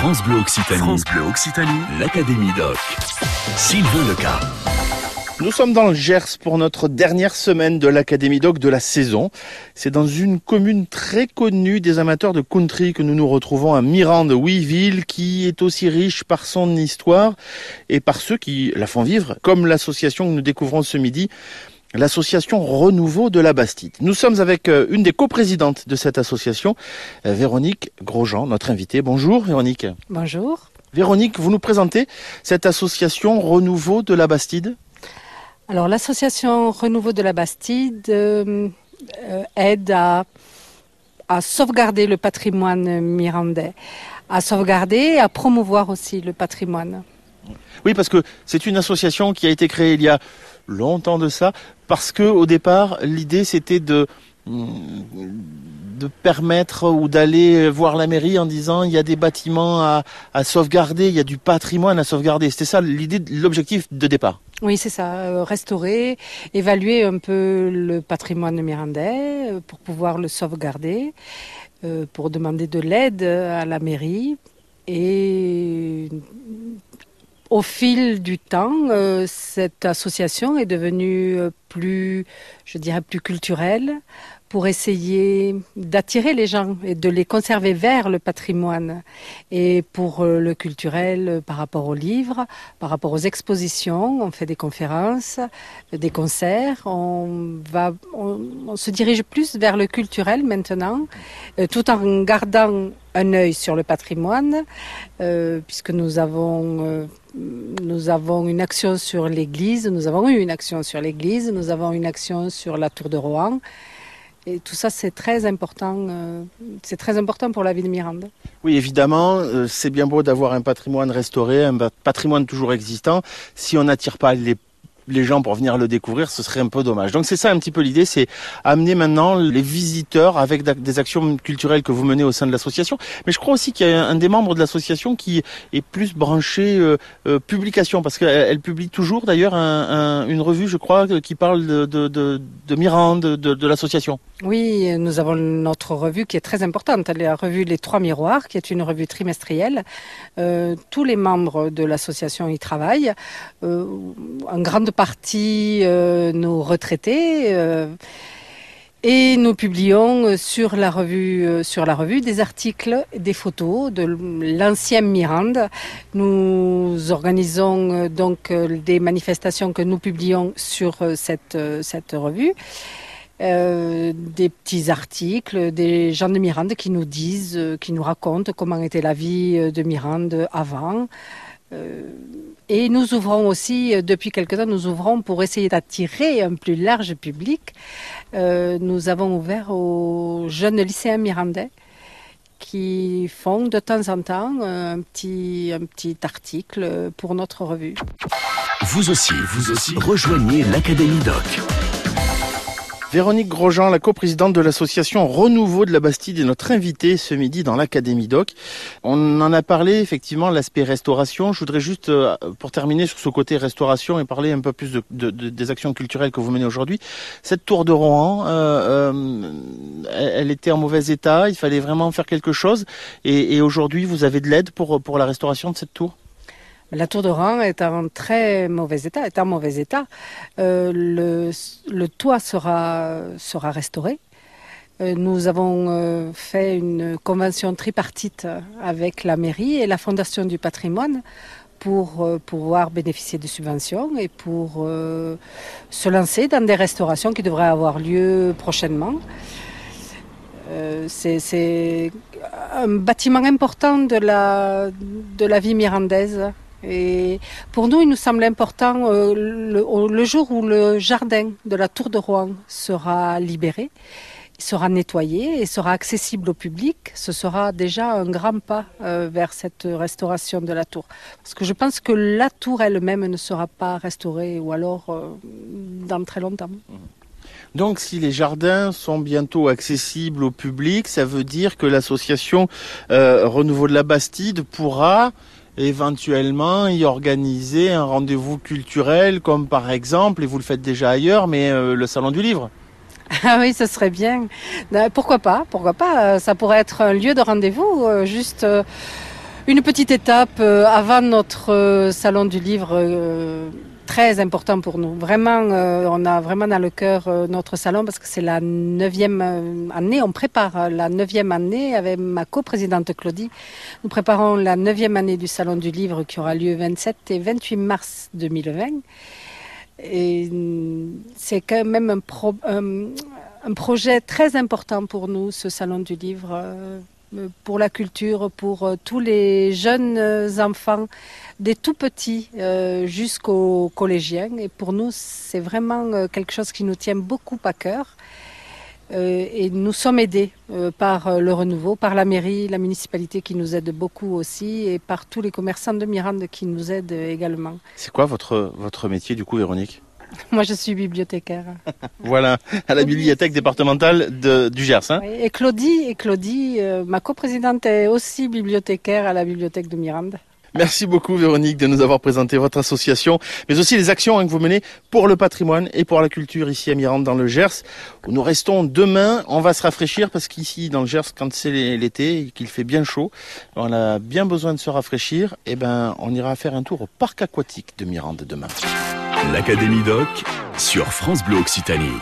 France Bleu Occitanie. France Bleu Occitanie. L'Académie Doc. Sylvain Leca. Nous sommes dans le Gers pour notre dernière semaine de l'Académie Doc de la saison. C'est dans une commune très connue des amateurs de country que nous nous retrouvons à Mirande, Ouiville, qui est aussi riche par son histoire et par ceux qui la font vivre, comme l'association que nous découvrons ce midi, l'association Renouveau de la Bastide. Nous sommes avec euh, une des coprésidentes de cette association, euh, Véronique Grosjean, notre invitée. Bonjour Véronique. Bonjour. Véronique, vous nous présentez cette association Renouveau de la Bastide Alors l'association Renouveau de la Bastide euh, euh, aide à, à sauvegarder le patrimoine mirandais, à sauvegarder et à promouvoir aussi le patrimoine. Oui, parce que c'est une association qui a été créée il y a longtemps de ça, parce que au départ, l'idée c'était de de permettre ou d'aller voir la mairie en disant il y a des bâtiments à, à sauvegarder, il y a du patrimoine à sauvegarder. C'était ça l'idée, l'objectif de départ. Oui, c'est ça, euh, restaurer, évaluer un peu le patrimoine mirandais euh, pour pouvoir le sauvegarder, euh, pour demander de l'aide à la mairie. Et au fil du temps, euh, cette association est devenue euh, plus, je dirais, plus culturelle pour essayer d'attirer les gens et de les conserver vers le patrimoine. Et pour euh, le culturel, euh, par rapport aux livres, par rapport aux expositions, on fait des conférences, euh, des concerts, on, va, on, se dirige plus vers le culturel maintenant, tout en gardant un œil sur le patrimoine, puisque nous avons, nous avons une action sur l'église, nous avons eu une action sur l'église, nous avons une action sur la tour de Rohan. Et tout ça, c'est très important. euh, c'est très important pour la ville de Mirande. Oui, évidemment, euh, c'est bien beau d'avoir un patrimoine restauré, un patrimoine toujours existant. Si on n'attire pas les les gens pour venir le découvrir, ce serait un peu dommage. Donc c'est ça un petit peu l'idée, c'est amener maintenant les visiteurs avec des actions culturelles que vous menez au sein de l'association. Mais je crois aussi qu'il y a un des membres de l'association qui est plus branché euh, euh, publication, parce qu'elle elle publie toujours d'ailleurs un- un- une revue, je crois, qui parle de, de, de, de l'association. Oui, nous avons notre revue qui est très importante, la revue Les Trois Miroirs, qui est une revue trimestrielle. Euh, tous les membres de l'association y travaillent. En grande partie, euh, nos retraités. euh, et nous publions sur la revue, euh, sur la revue des articles, des photos de l'ancien Mirande. Nous organisons donc des manifestations que nous publions sur cette, cette revue. Des petits articles, des gens de Mirande qui nous disent, qui nous racontent comment était la vie de Mirande avant. Et nous ouvrons aussi, euh, depuis quelque temps, nous ouvrons pour essayer d'attirer un plus large public. Euh, nous avons ouvert aux jeunes lycéens mirandais qui font de temps en temps euh, un petit, un petit article pour notre revue. Vous aussi, vous aussi, rejoignez l'Académie Doc. Véronique Grosjean, la coprésidente de l'association Renouveau de la Bastide, est notre invitée ce midi dans l'Académie Doc. On en a parlé effectivement, l'aspect restauration. Je voudrais juste, euh, pour terminer sur ce côté restauration et parler un peu plus de, de- de- des actions culturelles que vous menez aujourd'hui. Cette tour de Rohan, euh, euh, elle, elle était en mauvais état, il fallait vraiment faire quelque chose. Et, et aujourd'hui, vous avez de l'aide pour, pour la restauration de cette tour? La tour de Rang est en très mauvais état, est en mauvais état. Euh, le, toit sera, sera restauré. Euh, nous avons euh, fait une convention tripartite avec la mairie et la Fondation du patrimoine pour pouvoir bénéficier de subventions et pour se lancer dans des restaurations qui devraient avoir lieu prochainement. C'est un bâtiment important de la, de la vie mirandaise. Et pour nous, il nous semble important, euh, le, jour où le jardin de la Tour de Rouen sera libéré, sera nettoyé et sera accessible au public, ce sera déjà un grand pas euh, vers cette restauration de la tour. Parce que je pense que la tour elle-même ne sera pas restaurée, ou alors euh, dans très longtemps. Donc si les jardins sont bientôt accessibles au public, ça veut dire que l'association Renouveau de la Bastide pourra éventuellement y organiser un rendez-vous culturel comme par exemple, et vous le faites déjà ailleurs, mais euh, le Salon du Livre. Ah oui, ce serait bien. Euh, Pourquoi pas Pourquoi pas euh, Ça pourrait être un lieu de rendez-vous, euh, juste Une petite étape avant notre salon du livre très important pour nous. Vraiment, on a vraiment dans le cœur notre salon parce que c'est la neuvième année. On prépare la neuvième année avec ma coprésidente Claudie. Nous préparons la neuvième année du salon du livre qui aura lieu 27 et 28 mars 2020. Et mm, c'est quand même un, projet très important pour nous, ce salon du livre euh, pour la culture, pour euh, tous les jeunes euh, enfants, des tout petits jusqu'aux collégiens. Et pour nous, c'est vraiment quelque chose qui nous tient beaucoup à cœur. et nous sommes aidés par le renouveau, par la mairie, la municipalité qui nous aide beaucoup aussi, et par tous les commerçants de Mirande qui nous aident également. C'est quoi votre, votre métier du coup, Véronique? Moi, je suis bibliothécaire. voilà, à la bibliothèque départementale du Gers. Hein et Claudie, et Claudie euh, ma coprésidente, est aussi bibliothécaire à la bibliothèque de Mirande. Merci beaucoup Véronique de nous avoir présenté votre association, mais aussi les actions hein, que vous menez pour le patrimoine et pour la culture ici à Mirande dans le Gers. Nous restons demain, on va se rafraîchir parce qu'ici dans le Gers, quand c'est l'été et qu'il fait bien chaud, on a bien besoin de se rafraîchir. Et eh ben, on ira faire un tour au parc aquatique de Mirande demain. L'Académie Doc sur France Bleu Occitanie.